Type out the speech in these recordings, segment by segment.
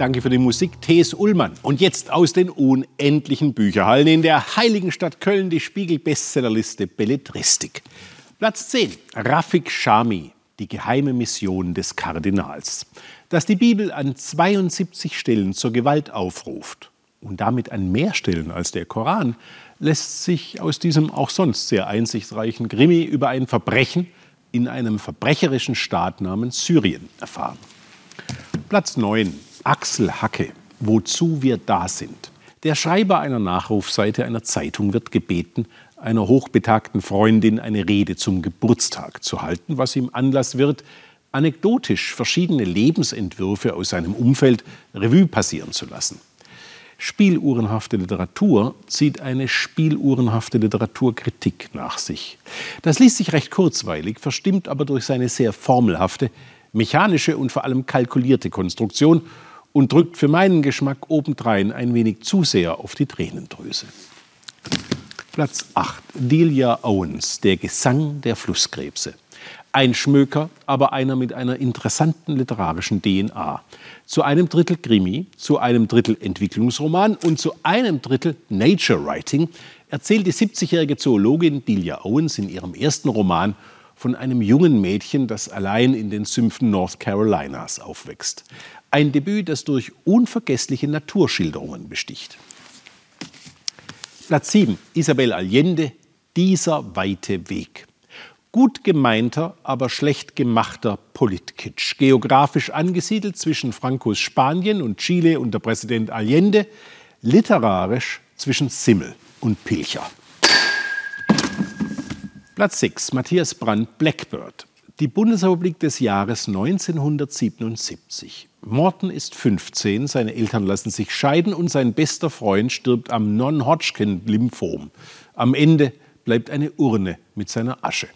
Danke für die Musik, T.S. Ullmann. Und jetzt aus den unendlichen Bücherhallen in der heiligen Stadt Köln die Spiegel-Bestsellerliste Belletristik. Platz 10. Rafik Shami, die geheime Mission des Kardinals. Dass die Bibel an 72 Stellen zur Gewalt aufruft und damit an mehr Stellen als der Koran, lässt sich aus diesem auch sonst sehr einsichtsreichen Krimi über ein Verbrechen in einem verbrecherischen Staat namens Syrien erfahren. Platz 9. Axel Hacke. Wozu wir da sind. Der Schreiber einer Nachrufseite einer Zeitung wird gebeten, einer hochbetagten Freundin eine Rede zum Geburtstag zu halten, was ihm Anlass wird, anekdotisch verschiedene Lebensentwürfe aus seinem Umfeld Revue passieren zu lassen. Spieluhrenhafte Literatur zieht eine spieluhrenhafte Literaturkritik nach sich. Das liest sich recht kurzweilig, verstimmt aber durch seine sehr formelhafte, mechanische und vor allem kalkulierte Konstruktion und drückt für meinen Geschmack obendrein ein wenig zu sehr auf die Tränendrüse. Platz 8. Delia Owens, der Gesang der Flusskrebse. Ein Schmöker, aber einer mit einer interessanten literarischen DNA. Zu einem Drittel Krimi, zu einem Drittel Entwicklungsroman und zu einem Drittel Nature Writing erzählt die 70-jährige Zoologin Delia Owens in ihrem ersten Roman von einem jungen Mädchen, das allein in den Sümpfen North Carolinas aufwächst. Ein Debüt, das durch unvergessliche Naturschilderungen besticht. Platz 7. Isabel Allende, dieser weite Weg. Gut gemeinter, aber schlecht gemachter Politkitsch. Geografisch angesiedelt zwischen Francos Spanien und Chile unter Präsident Allende, literarisch zwischen Simmel und Pilcher. Platz 6. Matthias Brandt, Blackbird. Die Bundesrepublik des Jahres 1977. Morton ist 15, seine Eltern lassen sich scheiden und sein bester Freund stirbt am Non-Hodgkin-Lymphom. Am Ende bleibt eine Urne mit seiner Asche.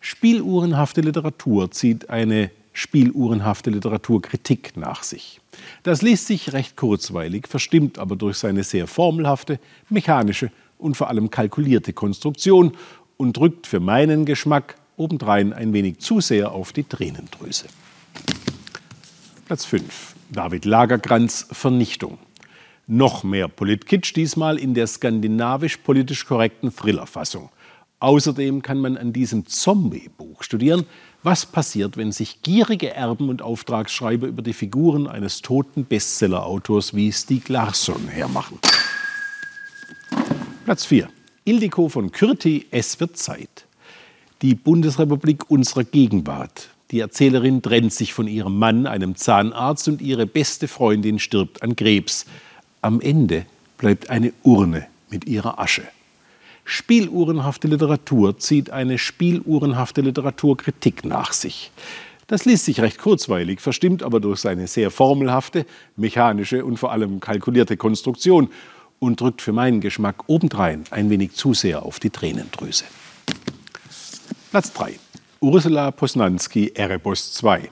Spieluhrenhafte Literatur zieht eine spieluhrenhafte Literaturkritik nach sich. Das liest sich recht kurzweilig, verstimmt aber durch seine sehr formelhafte, mechanische und vor allem kalkulierte Konstruktion und drückt für meinen Geschmack obendrein ein wenig zu sehr auf die Tränendrüse. Platz 5. David Lagerkranz Vernichtung. Noch mehr Politkitsch, diesmal in der skandinavisch-politisch korrekten Thrillerfassung. Außerdem kann man an diesem Zombie-Buch studieren, was passiert, wenn sich gierige Erben und Auftragsschreiber über die Figuren eines toten Bestseller-Autors wie Stieg Larsson hermachen. Platz 4. Ildiko von Kürti, Es wird Zeit. Die Bundesrepublik unserer Gegenwart. Die Erzählerin trennt sich von ihrem Mann, einem Zahnarzt, und ihre beste Freundin stirbt an Krebs. Am Ende bleibt eine Urne mit ihrer Asche. Spieluhrenhafte Literatur zieht eine spieluhrenhafte Literaturkritik nach sich. Das liest sich recht kurzweilig, verstimmt aber durch seine sehr formelhafte, mechanische und vor allem kalkulierte Konstruktion und drückt für meinen Geschmack obendrein ein wenig zu sehr auf die Tränendrüse. Platz 3. Ursula Posnanski, Erebos 2.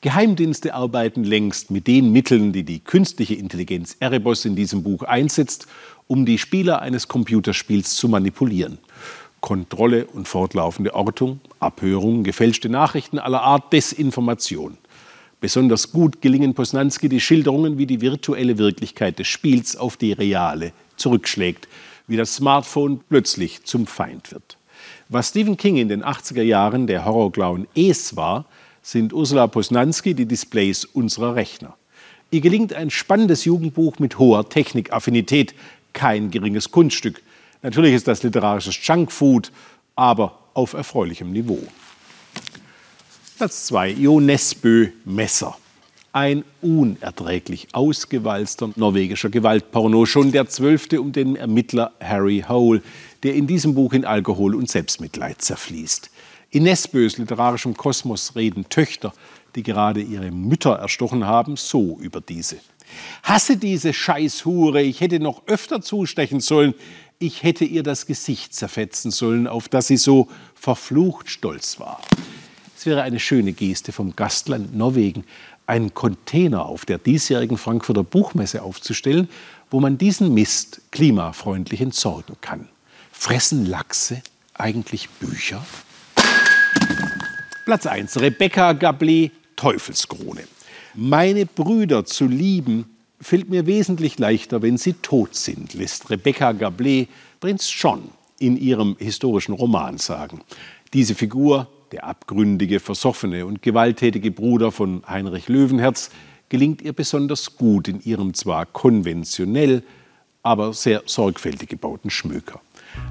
Geheimdienste arbeiten längst mit den Mitteln, die die künstliche Intelligenz Erebos in diesem Buch einsetzt, um die Spieler eines Computerspiels zu manipulieren. Kontrolle und fortlaufende Ortung, Abhörung, gefälschte Nachrichten aller Art, Desinformation. Besonders gut gelingen Posnanski die Schilderungen, wie die virtuelle Wirklichkeit des Spiels auf die reale zurückschlägt, wie das Smartphone plötzlich zum Feind wird. Was Stephen King in den 80er Jahren der Horrorclown Es war, sind Ursula Posnanski die Displays unserer Rechner. Ihr gelingt ein spannendes Jugendbuch mit hoher Technikaffinität, kein geringes Kunststück. Natürlich ist das literarisches Junkfood, aber auf erfreulichem Niveau. Platz 2. Jo Nesbø Messer. Ein unerträglich ausgewalzter norwegischer Gewaltporno, schon der zwölfte um den Ermittler Harry Hole, der in diesem Buch in Alkohol und Selbstmitleid zerfließt. In Nesbös literarischem Kosmos reden Töchter, die gerade ihre Mütter erstochen haben, so über diese. Hasse diese Scheißhure, ich hätte noch öfter zustechen sollen, ich hätte ihr das Gesicht zerfetzen sollen, auf das sie so verflucht stolz war. Wäre eine schöne Geste vom Gastland Norwegen, einen Container auf der diesjährigen Frankfurter Buchmesse aufzustellen, wo man diesen Mist klimafreundlich entsorgen kann. Fressen Lachse eigentlich Bücher? Platz 1. Rebecca Gablé, Teufelskrone. Meine Brüder zu lieben fällt mir wesentlich leichter, wenn sie tot sind, lässt Rebecca Gablé Prinz John in ihrem historischen Roman sagen. Diese Figur, der abgründige, versoffene und gewalttätige Bruder von Heinrich Löwenherz, gelingt ihr besonders gut in ihrem zwar konventionell, aber sehr sorgfältig gebauten Schmöker.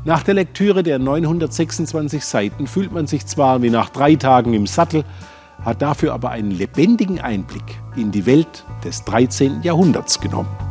Nach der Lektüre der 926 Seiten fühlt man sich zwar wie nach drei Tagen im Sattel, hat dafür aber einen lebendigen Einblick in die Welt des 13. Jahrhunderts genommen.